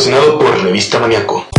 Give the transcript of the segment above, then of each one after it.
patrocinado por Revista Maniaco.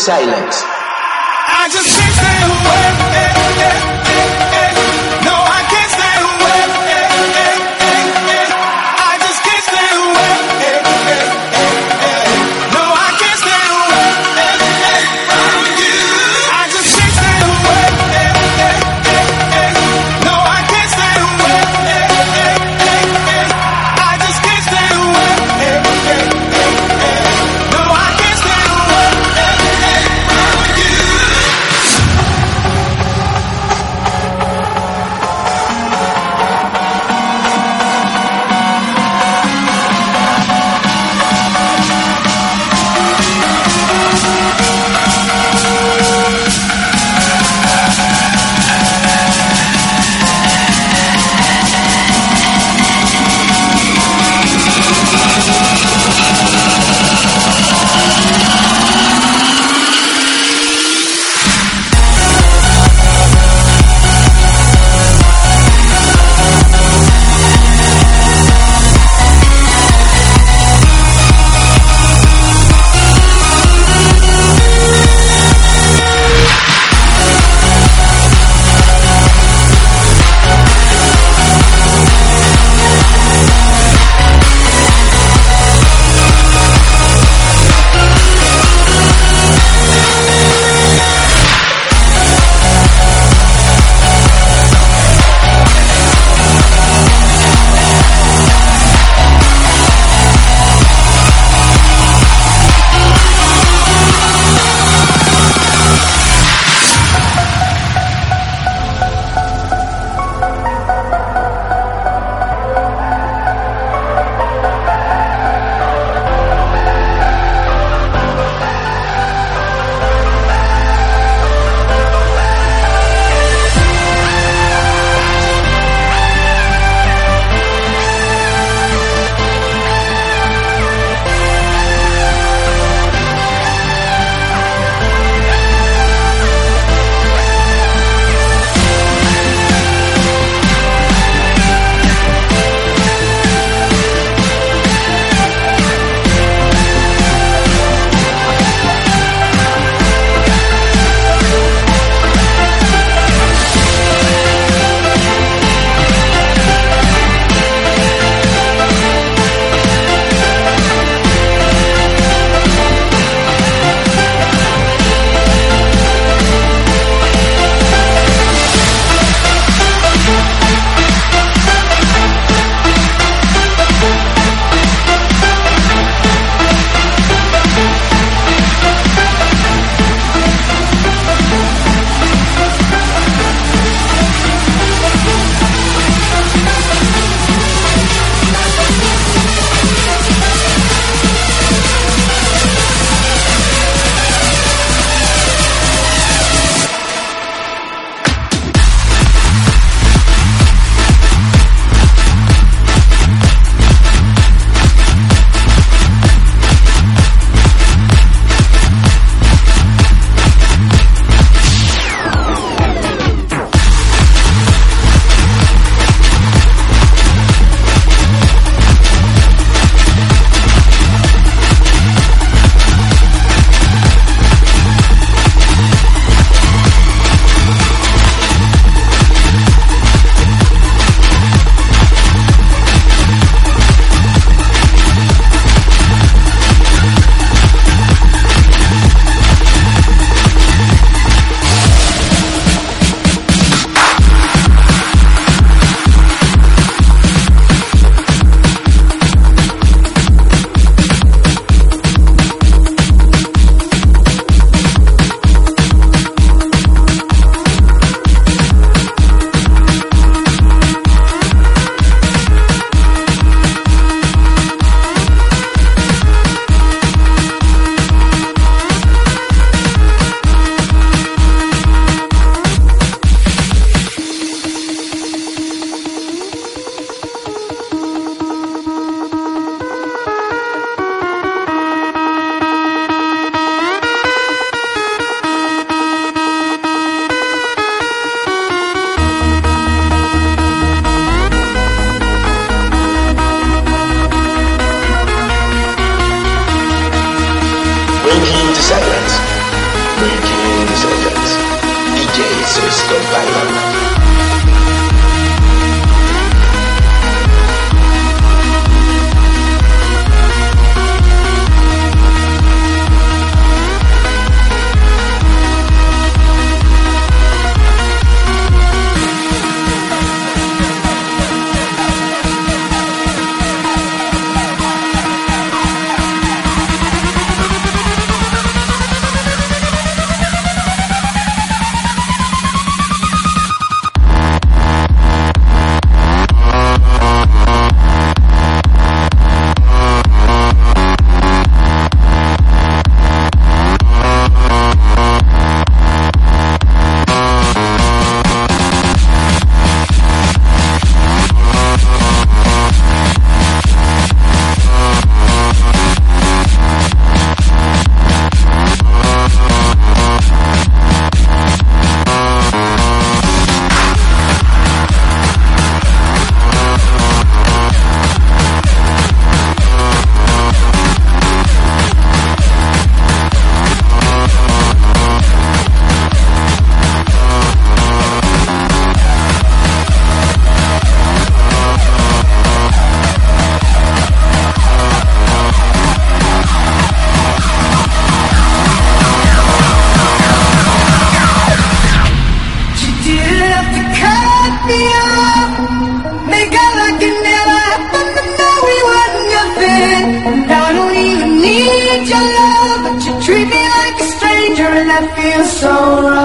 Silence.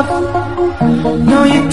No, you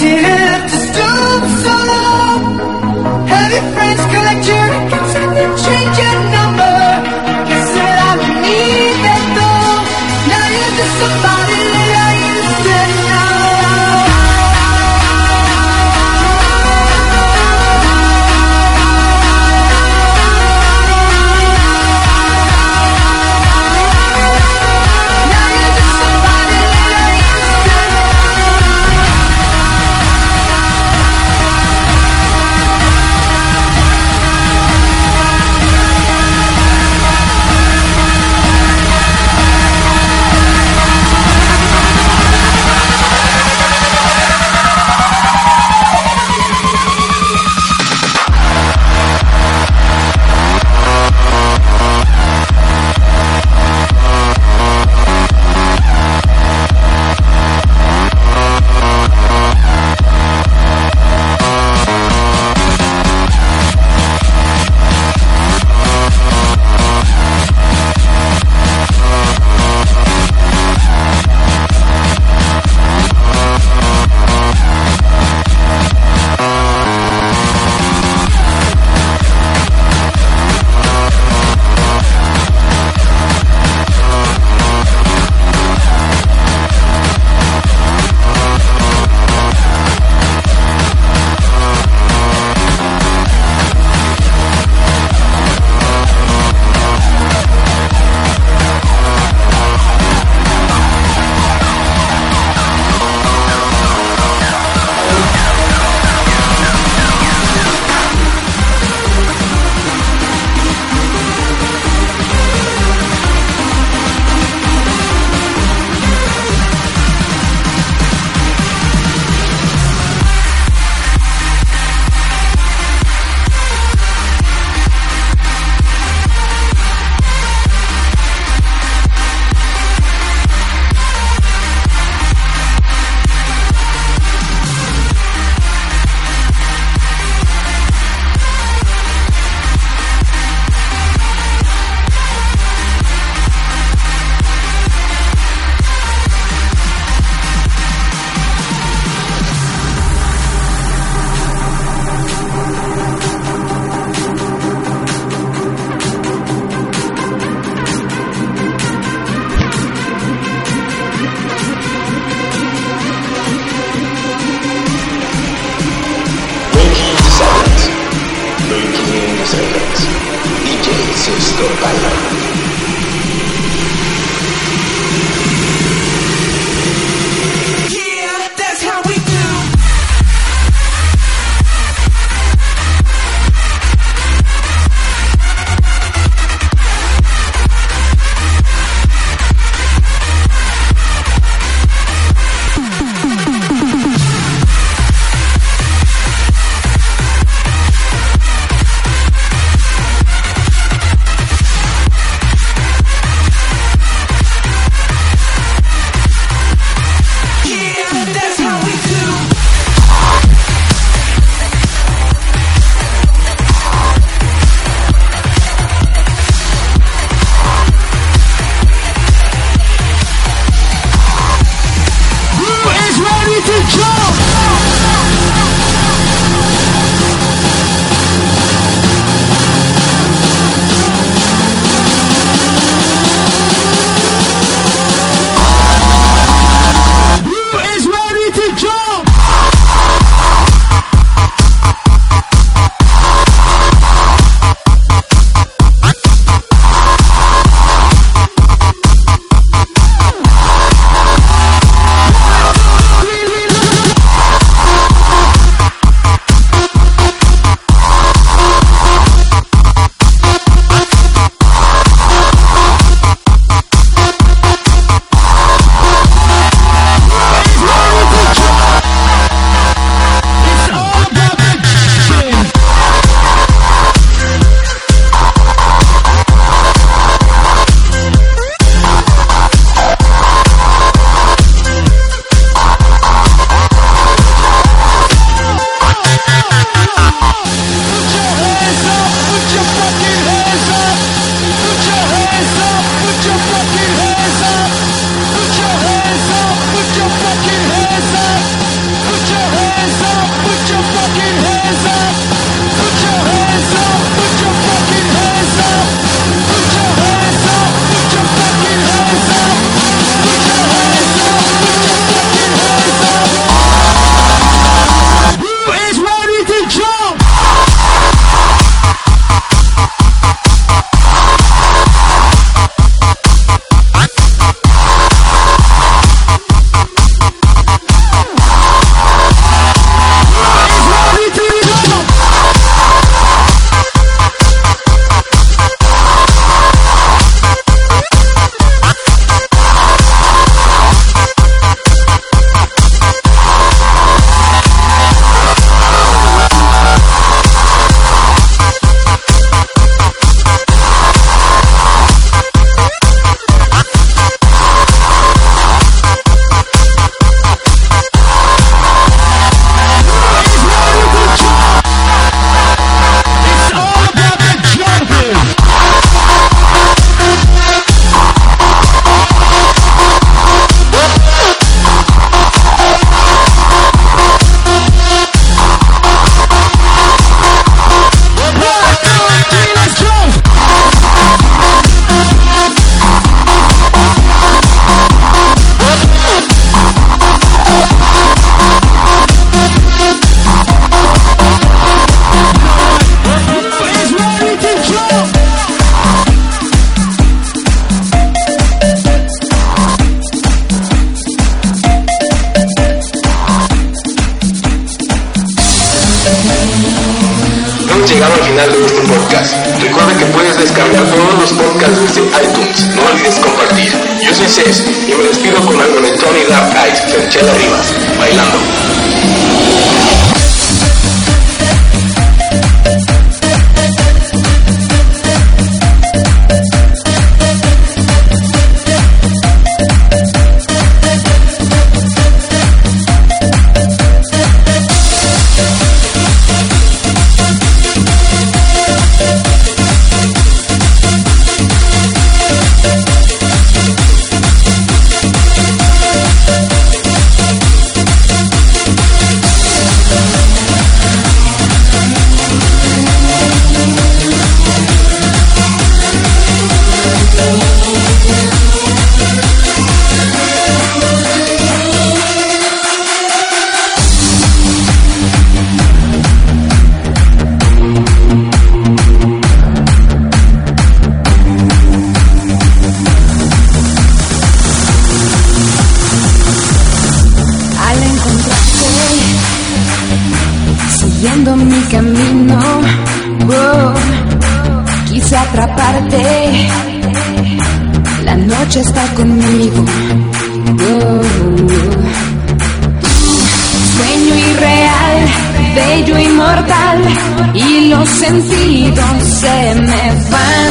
sentidos se me van.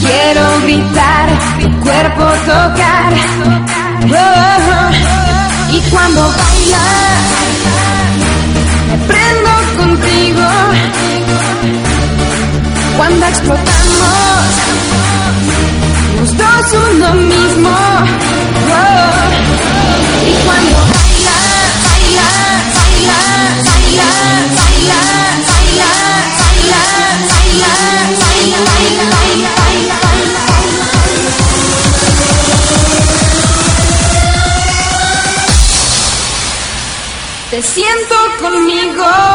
Quiero gritar, mi cuerpo tocar. Oh, oh, oh. Y cuando bailas, me prendo contigo. Cuando explotamos, los dos uno mismo. siento conmigo.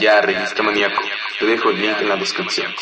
Ya Revista Maníaco. Te dejo el link en la descripción.